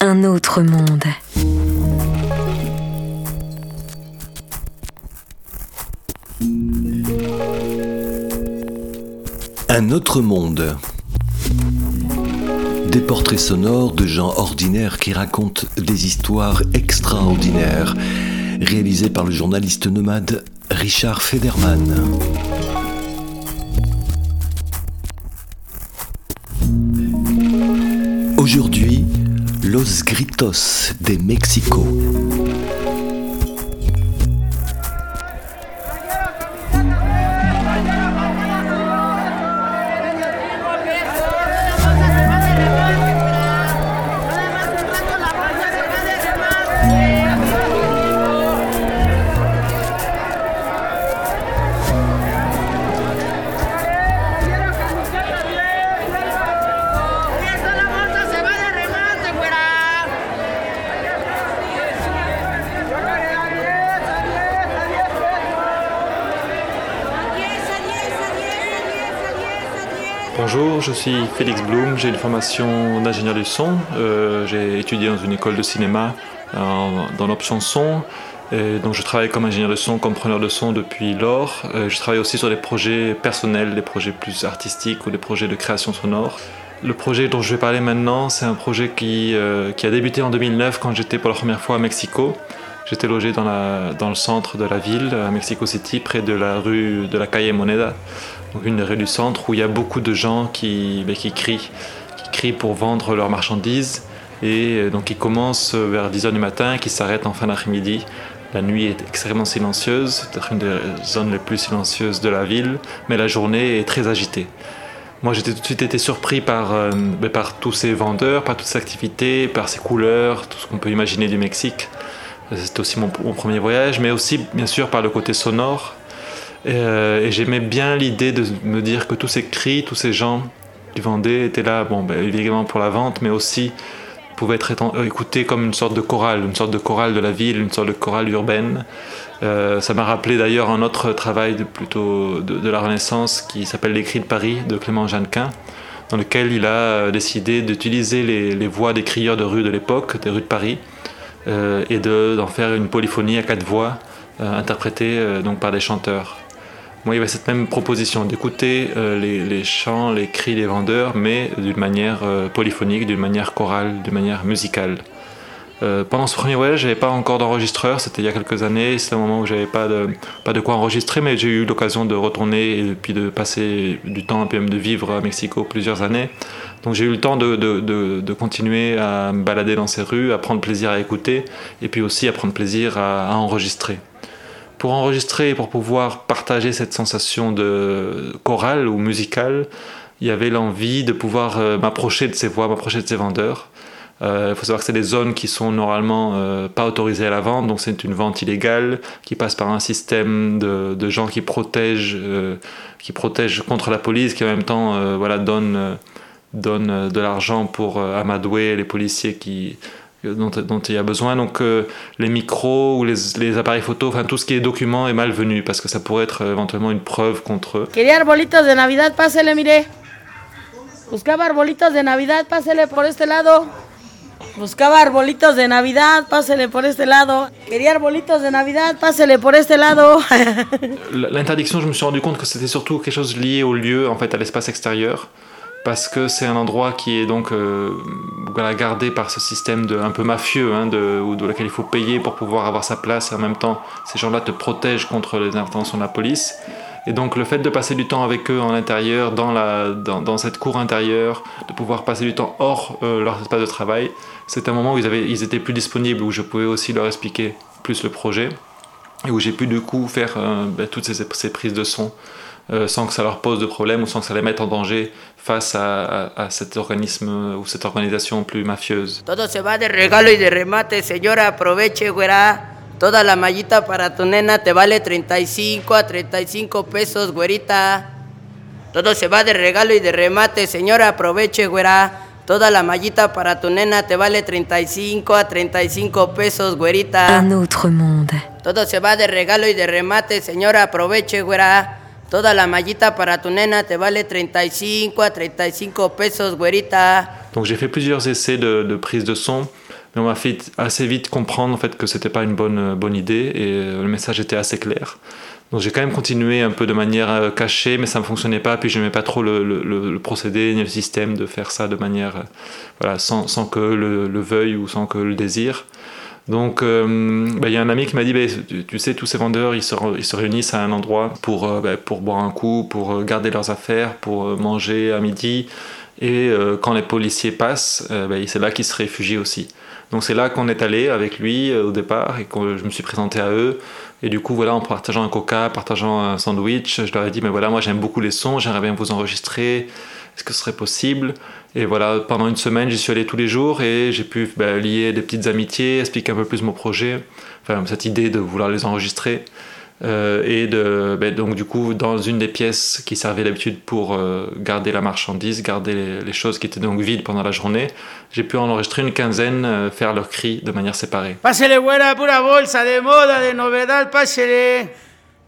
Un autre monde. Un autre monde. Des portraits sonores de gens ordinaires qui racontent des histoires extraordinaires, réalisés par le journaliste nomade Richard Federman. Aujourd'hui, Los Gritos de Mexico. Bonjour, je suis Félix Blum, j'ai une formation d'ingénieur du son. Euh, j'ai étudié dans une école de cinéma dans l'option son. Donc je travaille comme ingénieur de son, comme preneur de son depuis lors. Euh, je travaille aussi sur des projets personnels, des projets plus artistiques ou des projets de création sonore. Le projet dont je vais parler maintenant, c'est un projet qui, euh, a débuté en 2009 quand j'étais pour la première fois à Mexico. J'étais logé dans le centre de la ville, à Mexico City, près de la rue de la Calle Moneda une rue du centre où il y a beaucoup de gens qui, ben, qui crient, qui crient pour vendre leurs marchandises. Et euh, donc ils commencent vers 10h du matin, qui s'arrêtent en fin d'après-midi. La nuit est extrêmement silencieuse, peut-être une des zones les plus silencieuses de la ville, mais la journée est très agitée. Moi, j'ai tout de suite été surpris par, euh, ben, par tous ces vendeurs, par toutes ces activités, par ces couleurs, tout ce qu'on peut imaginer du Mexique. C'était aussi mon, premier voyage, mais aussi, bien sûr, par le côté sonore. Euh, et, j'aimais bien l'idée de me dire que tous ces cris, tous ces gens qui vendaient étaient là, bon, ben, évidemment pour la vente, mais aussi pouvaient être euh, écoutés comme une sorte de chorale, une sorte de chorale de la ville, une sorte de chorale urbaine. Euh, ça m'a rappelé d'ailleurs un autre travail de, plutôt de, la Renaissance qui s'appelle Les cris de Paris de Clément Jeannequin, dans lequel il a décidé d'utiliser les, voix des crieurs de rue de l'époque, des rues de Paris, et d'en faire une polyphonie à quatre voix interprétée donc par des chanteurs. Moi, il y avait cette même proposition d'écouter euh, les, chants, les cris des vendeurs, mais d'une manière euh, polyphonique, d'une manière chorale, d'une manière musicale. Euh, pendant ce premier voyage, j'avais pas encore d'enregistreur, c'était il y a quelques années, c'est un moment où j'avais pas de, pas de quoi enregistrer, mais j'ai eu l'occasion de retourner et puis de passer du temps, et puis même de vivre à Mexico plusieurs années. Donc j'ai eu le temps de, continuer à me balader dans ces rues, à prendre plaisir à écouter, et puis aussi à prendre plaisir à enregistrer pour enregistrer pour pouvoir partager cette sensation de chorale ou musicale, il y avait l'envie de pouvoir euh, m'approcher de ces voix, m'approcher de ces vendeurs. Euh, il faut savoir que c'est des zones qui sont normalement euh, pas autorisées à la vente, donc c'est une vente illégale qui passe par un système de, de gens qui protègent, qui protègent contre la police, qui en même temps voilà, donnent, donnent de l'argent pour amadouer les policiers qui, dont, dont, il y a besoin. Donc euh, les micros ou les, les, appareils photo, enfin tout ce qui est document est malvenu parce que ça pourrait être euh, éventuellement une preuve contre eux. Quería arbolitos de Navidad, pásele, mire. Buscaba arbolitos de Navidad, pásele por este lado. Buscaba arbolitos de Navidad, pásele por este lado. Quería arbolitos de Navidad, pásele por este lado. L'interdiction, je me suis rendu compte que c'était surtout quelque chose lié au lieu, en fait, à l'espace extérieur parce que c'est un endroit qui est donc euh, gardé par ce système un peu mafieux, hein, de, laquelle il faut payer pour pouvoir avoir sa place, et en même temps, ces gens-là te protègent contre les interventions de la police. Et donc le fait de passer du temps avec eux en intérieur, dans, cette cour intérieure, de pouvoir passer du temps hors euh, leur espace de travail, c'est un moment où ils, étaient plus disponibles, où je pouvais aussi leur expliquer plus le projet, et où j'ai pu du coup faire euh, ben, toutes ces prises de son euh, sans que ça leur pose de problème ou sans que ça les mette en danger face à, à, à cet organisme ou cette organisation plus mafieuse. Todo se va de regalo y de remate, señora, aproveche, güera. Toda la mallita para tu nena te vale 35 a 35 pesos, güerita. Todo se va de regalo y de remate, señora, aproveche, güera. Toda la mallita para tu nena te vale 35 a 35 pesos, güerita. Un autre monde. Todo se va de regalo y de remate, señora, aproveche, güera. Toda la mallita para tu nena te vale 35 a 35 pesos, güerita. Donc j'ai fait plusieurs essais de, prise de son, mais on m'a fait assez vite comprendre en fait que c'était pas une bonne, bonne idée et le message était assez clair. Donc j'ai quand même continué un peu de manière euh, cachée, mais ça ne fonctionnait pas. Puis je n'aimais pas trop le, procédé ni le système de faire ça de manière, euh, voilà, sans, sans que le, veuille ou sans que le désire. Donc euh, bah, il y a un ami qui m'a dit, bah, tu, sais, tous ces vendeurs, ils se, réunissent à un endroit pour, euh, bah, pour boire un coup, pour garder leurs affaires, pour manger à midi. Et euh, quand les policiers passent, c'est là qu'ils se réfugient aussi. Donc c'est là qu'on est allé avec lui au départ et que je me suis présenté à eux. Et du coup, voilà, en partageant un coca, partageant un sandwich, je leur ai dit, mais voilà, moi j'aime beaucoup les sons, j'aimerais bien vous enregistrer, est-ce que ce serait possible Et voilà, pendant une semaine, j'y suis allé tous les jours et j'ai pu bah, lier des petites amitiés, expliquer un peu plus mon projet, enfin cette idée de vouloir les enregistrer. Euh, et de, ben, donc du coup dans une des pièces qui servait d'habitude pour euh, garder la marchandise, garder les, les, choses qui étaient donc vides pendant la journée, j'ai pu enregistrer une quinzaine, euh, faire leurs cris de manière séparée. Pásele buena pura bolsa de moda de novedad, pásele.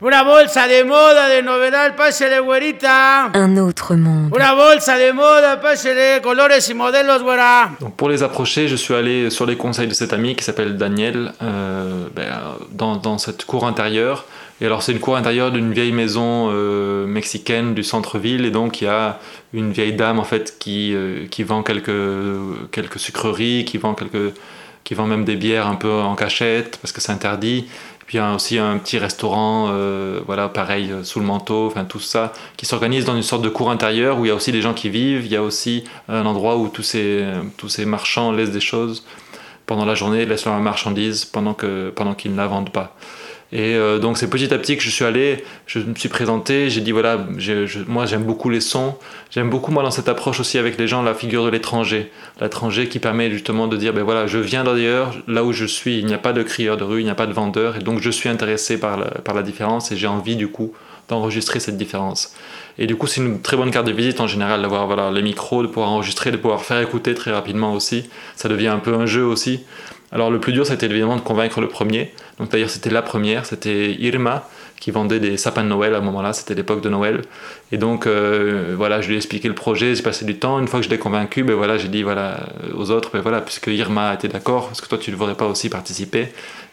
Bolsa de moda de novedad, pásele güerita. Un autre monde. Bolsa de moda, pásele colores y modelos, güera. Donc pour les approcher, je suis allé sur les conseils de cet ami qui s'appelle Daniel, euh, ben, dans, dans, cette cour intérieure. Et alors c'est une cour intérieure d'une vieille maison euh, mexicaine du centre-ville et donc il y a une vieille dame en fait qui, euh, qui vend quelques, quelques sucreries, qui vend, quelques, qui vend même des bières un peu en cachette parce que c'est interdit. Puis il y a aussi un petit restaurant, euh, voilà, pareil, euh, sous le manteau, enfin tout ça, qui s'organise dans une sorte de cour intérieure où il y a aussi des gens qui vivent, il y a aussi un endroit où tous ces, tous ces marchands laissent des choses pendant la journée, laissent leurs marchandises pendant pendant qu'ils ne la vendent pas. Et euh, donc c'est petit à petit que je suis allé, je me suis présenté, j'ai dit voilà, moi j'aime beaucoup les sons, j'aime beaucoup moi dans cette approche aussi avec les gens la figure de l'étranger, l'étranger qui permet justement de dire ben voilà, je viens d'ailleurs, là où je suis, il n'y a pas de crieur de rue, il n'y a pas de vendeur, et donc je suis intéressé par la, par la différence et j'ai envie du coup d'enregistrer cette différence. Et du coup c'est une très bonne carte de visite en général d'avoir voilà, les micros, de pouvoir enregistrer, de pouvoir faire écouter très rapidement aussi, ça devient un peu un jeu aussi. Alors le plus dur, c'était évidemment de convaincre le premier. Donc d'ailleurs, c'était la première, c'était Irma qui vendait des sapins de Noël à un moment-là, c'était l'époque de Noël. Et donc euh, voilà, je lui ai expliqué le projet, j'ai passé du temps. Une fois que je l'ai convaincu, ben voilà, j'ai dit voilà aux autres, ben voilà, puisque Irma était d'accord, est-ce que toi tu ne voudrais pas aussi participer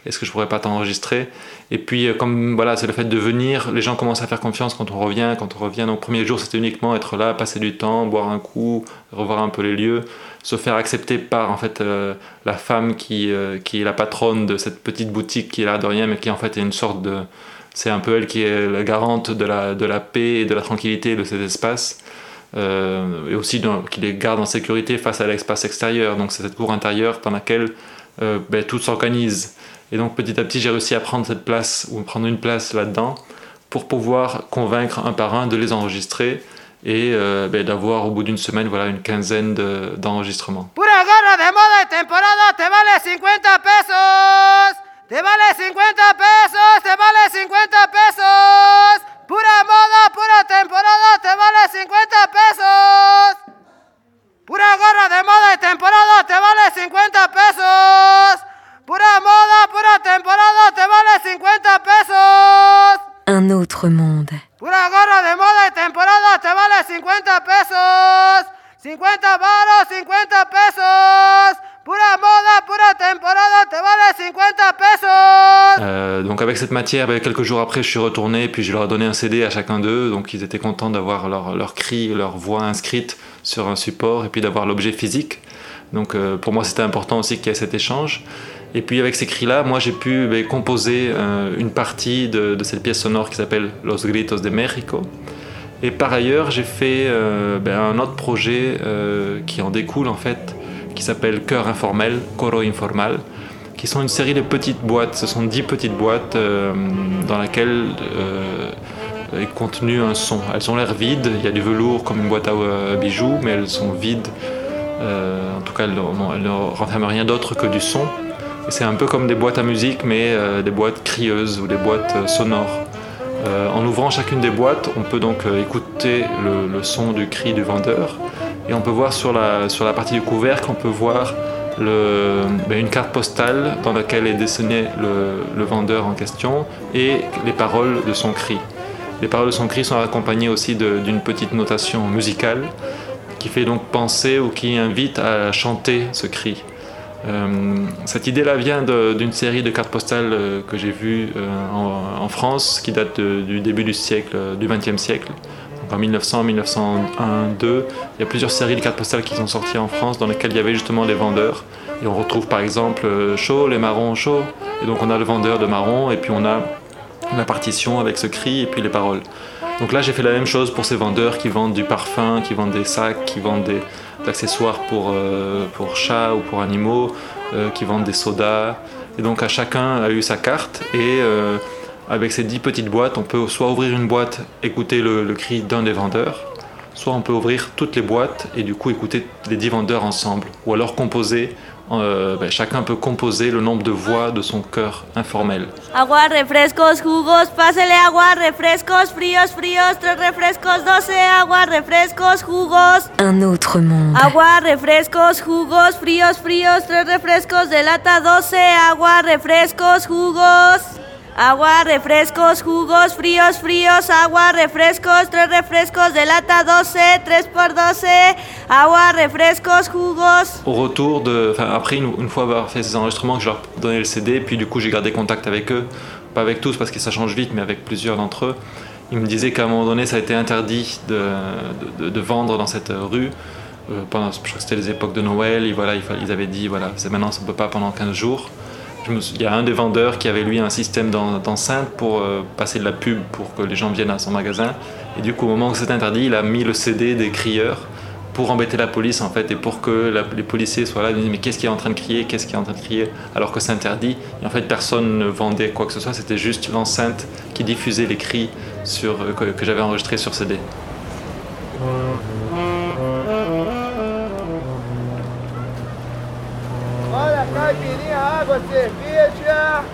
Est-ce que je pourrais pas t'enregistrer? Et puis euh, comme voilà, c'est le fait de venir, les gens commencent à faire confiance quand on revient, quand on revient. Donc premier jour, c'était uniquement être là, passer du temps, boire un coup, revoir un peu les lieux se faire accepter par en fait euh, la femme qui, qui est la patronne de cette petite boutique qui est là de rien mais qui en fait est une sorte de c'est un peu elle qui est la garante de la, de la paix et de la tranquillité de cet espace euh, et aussi qui les garde en sécurité face à l'espace extérieur donc c'est cette cour intérieure dans laquelle euh, ben, tout s'organise et donc petit à petit j'ai réussi à prendre cette place ou prendre une place là-dedans pour pouvoir convaincre un par un de les enregistrer et euh, ben, d'avoir au bout d'une semaine voilà, une quinzaine d'enregistrements. De, Pura gorra de moda temporada te vale 50 pesos. Te vale 50 pesos, te vale 50 pesos. Cette matière, ben, quelques jours après, je suis retourné puis je leur ai donné un CD à chacun d'eux. Donc ils étaient contents d'avoir leur, leur cri, leur voix inscrite sur un support et puis d'avoir l'objet physique. Donc euh, pour moi, c'était important aussi qu'il y ait cet échange. Et puis avec ces cris-là, moi j'ai pu ben, composer euh, une partie de, cette pièce sonore qui s'appelle Los Gritos de México. Et par ailleurs, j'ai fait euh, ben, un autre projet qui en découle en fait, qui s'appelle Cœur informel, Coro informal, qui sont une série de petites boîtes. Ce sont dix petites boîtes euh, dans lesquelles est contenu un son. Elles ont l'air vides, il y a du velours comme une boîte à bijoux, mais elles sont vides. en tout cas, elles, ne renferment rien d'autre que du son. C'est un peu comme des boîtes à musique, mais euh, des boîtes crieuses ou des boîtes euh, sonores. Euh, en ouvrant chacune des boîtes, on peut donc écouter le, son du cri du vendeur. Et on peut voir sur la, sur la partie du couvercle, on peut voir ben une carte postale dans laquelle est dessiné le, le, vendeur en question et les paroles de son cri. Les paroles de son cri sont accompagnées aussi d'une petite notation musicale qui fait donc penser ou qui invite à chanter ce cri. Euh, cette idée-là vient d'une série de cartes postales euh, que j'ai vues euh, en, France, qui date du début du siècle, du XXe siècle. En 1900, 1901, 2, il y a plusieurs séries de cartes postales qui sont sorties en France dans lesquelles il y avait justement les vendeurs. Et on retrouve par exemple chaud, les marrons chauds. Et donc on a le vendeur de marrons et puis on a la partition avec ce cri et puis les paroles. Donc là j'ai fait la même chose pour ces vendeurs qui vendent du parfum, qui vendent des sacs, qui vendent des, d'accessoires pour, euh, pour chats ou pour animaux, euh, qui vendent des sodas. Et donc à chacun a eu sa carte et euh, avec ces dix petites boîtes, on peut soit ouvrir une boîte, écouter le, le cri d'un des vendeurs, soit on peut ouvrir toutes les boîtes et du coup écouter les dix vendeurs ensemble, ou alors composer euh, ben, chacun peut composer le nombre de voix de son cœur informel. Agua, refrescos, jugos, pásele agua, refrescos, fríos, fríos, tres refrescos, doce, agua, refrescos, jugos. Un autre monde. Agua, refrescos, jugos, fríos, fríos, tres refrescos de lata, doce, agua, refrescos, jugos. Agua, refrescos, jugos, fríos, fríos, agua, refrescos, tres refrescos de lata 12, 3 por 12, agua, refrescos, jugos. Au retour de. Enfin, après, une, fois avoir fait ces enregistrements, que je leur donnais le CD, puis du coup, j'ai gardé contact avec eux. Pas avec tous parce que ça change vite, mais avec plusieurs d'entre eux. Ils me disaient qu'à un moment donné, ça a été interdit de, de, vendre dans cette rue. Euh, pendant, je crois que c'était les époques de Noël, et voilà, ils, avaient dit voilà, maintenant ça ne peut pas pendant 15 jours il y a un des vendeurs qui avait lui un système d'enceinte pour euh, passer de la pub pour que les gens viennent à son magasin. Et du coup, au moment où c'est interdit, il a mis le CD des crieurs pour embêter la police en fait et pour que les policiers soient là et disent mais qu'est-ce qui est en train de crier, qu'est-ce qui est en train de crier alors que c'est interdit. Et en fait, personne ne vendait quoi que ce soit, c'était juste l'enceinte qui diffusait les cris sur, euh, que, que j'avais enregistrés sur CD. Água, cerveja.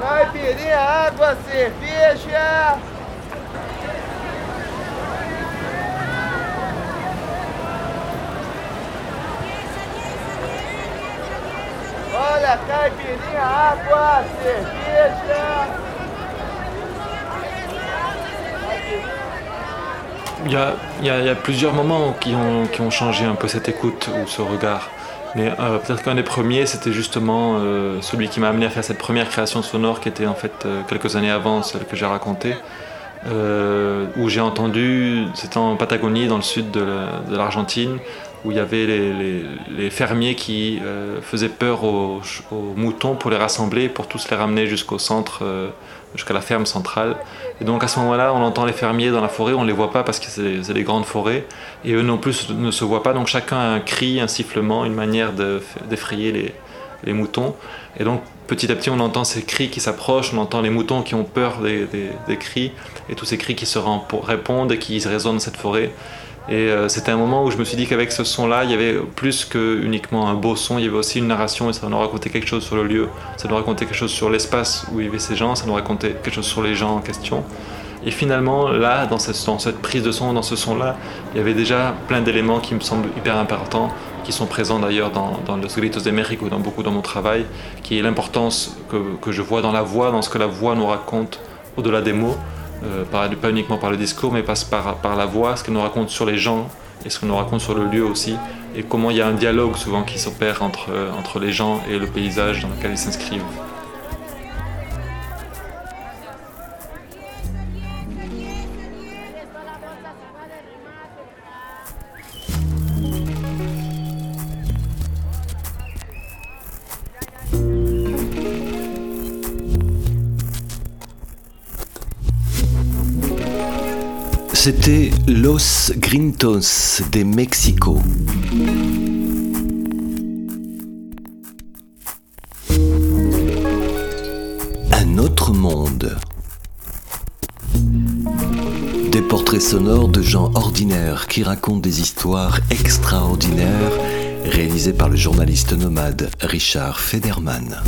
Caipirinha, água, cerveja. Olha, caipirinha, água, cerveja. Il y, a, plusieurs moments qui ont, changé un peu cette écoute ou ce regard. Mais euh, peut-être qu'un des premiers, c'était justement euh, celui qui m'a amené à faire cette première création sonore qui était en fait euh, quelques années avant celle que j'ai racontée. Où j'ai entendu, c'était en Patagonie, dans le sud de l'Argentine, où il y avait les, fermiers qui euh, faisaient peur aux, moutons pour les rassembler, pour tous les ramener jusqu'au centre, euh, jusqu'à la ferme centrale. Et donc à ce moment-là, on entend les fermiers dans la forêt, on ne les voit pas parce que c'est des grandes forêts, et eux non plus ne se voient pas, donc chacun a un cri, un sifflement, une manière d'effrayer les, moutons. Et donc petit à petit, on entend ces cris qui s'approchent, on entend les moutons qui ont peur des, des, cris, et tous ces cris qui se répondent et qui résonnent dans cette forêt. Et euh, c'était un moment où je me suis dit qu'avec ce son-là, il y avait plus que uniquement un beau son, il y avait aussi une narration et ça nous racontait quelque chose sur le lieu, ça nous racontait quelque chose sur l'espace où avait ces gens, ça nous racontait quelque chose sur les gens en question. Et finalement, là, dans cette, dans cette prise de son, dans ce son-là, il y avait déjà plein d'éléments qui me semblent hyper importants, qui sont présents d'ailleurs dans, dans Los Gritos de México, dans beaucoup dans mon travail, qui est l'importance que, que je vois dans la voix, dans ce que la voix nous raconte au-delà des mots. Euh, pas, uniquement par le discours, mais passe par, par la voix, ce qu'elle nous raconte sur les gens et ce qu'elle nous raconte sur le lieu aussi, et comment il y a un dialogue souvent qui s'opère entre, entre les gens et le paysage dans lequel ils s'inscrivent. C'était Los Grintos de Mexico. Un autre monde. Des portraits sonores de gens ordinaires qui racontent des histoires extraordinaires réalisées par le journaliste nomade Richard Federman.